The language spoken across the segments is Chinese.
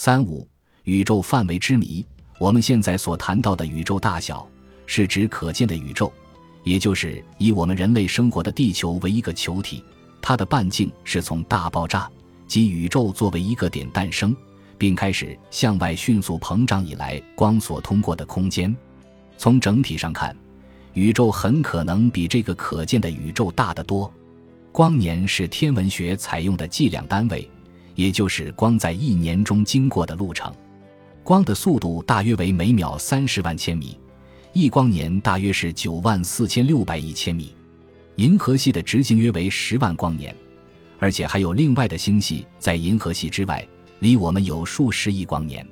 三五，宇宙范围之谜。我们现在所谈到的宇宙大小，是指可见的宇宙，也就是以我们人类生活的地球为一个球体，它的半径是从大爆炸及宇宙作为一个点诞生，并开始向外迅速膨胀以来光所通过的空间。从整体上看，宇宙很可能比这个可见的宇宙大得多。光年是天文学采用的计量单位，也就是光在一年中经过的路程。光的速度大约为每秒三十万千米，一光年大约是九万四千六百亿千米。银河系的直径约为十万光年，而且还有另外的星系在银河系之外，离我们有数十亿光年。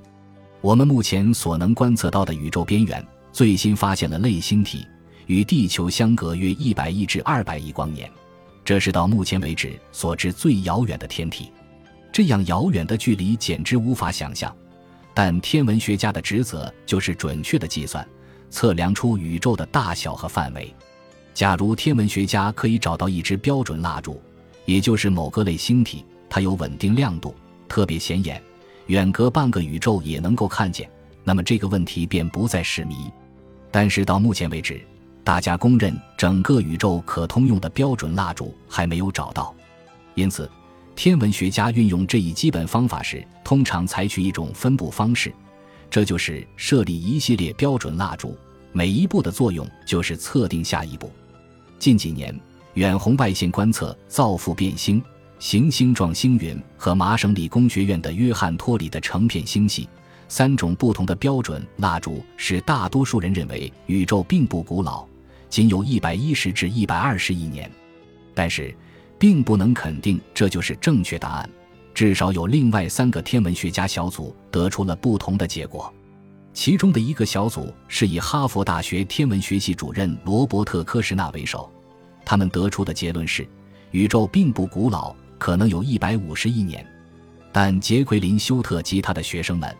我们目前所能观测到的宇宙边缘，最新发现了类星体，与地球相隔约一百亿至二百亿光年，这是到目前为止所知最遥远的天体。这样遥远的距离简直无法想象。但天文学家的职责就是准确的计算、测量出宇宙的大小和范围。假如天文学家可以找到一支标准蜡烛，也就是某个类星体，它有稳定亮度，特别显眼，远隔半个宇宙也能够看见，那么这个问题便不再是谜。但是到目前为止，大家公认整个宇宙可通用的标准蜡烛还没有找到，因此。天文学家运用这一基本方法时，通常采取一种分布方式，这就是设立一系列标准蜡烛，每一步的作用就是测定下一步。近几年，远红外线观测造父变星、行星状星云和麻省理工学院的约翰托里的成片星系三种不同的标准蜡烛，使大多数人认为宇宙并不古老，仅有一百一十至一百二十亿年。但是。并不能肯定这就是正确答案，至少有另外三个天文学家小组得出了不同的结果。其中的一个小组是以哈佛大学天文学系主任罗伯特·科什纳为首，他们得出的结论是，宇宙并不古老，可能有一百五十亿年。但杰奎琳·休特及他的学生们，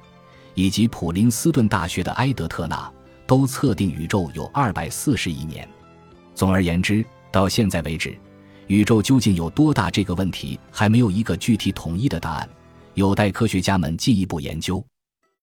以及普林斯顿大学的埃德特纳都测定宇宙有二百四十亿年。总而言之，到现在为止。宇宙究竟有多大？这个问题还没有一个具体统一的答案，有待科学家们进一步研究。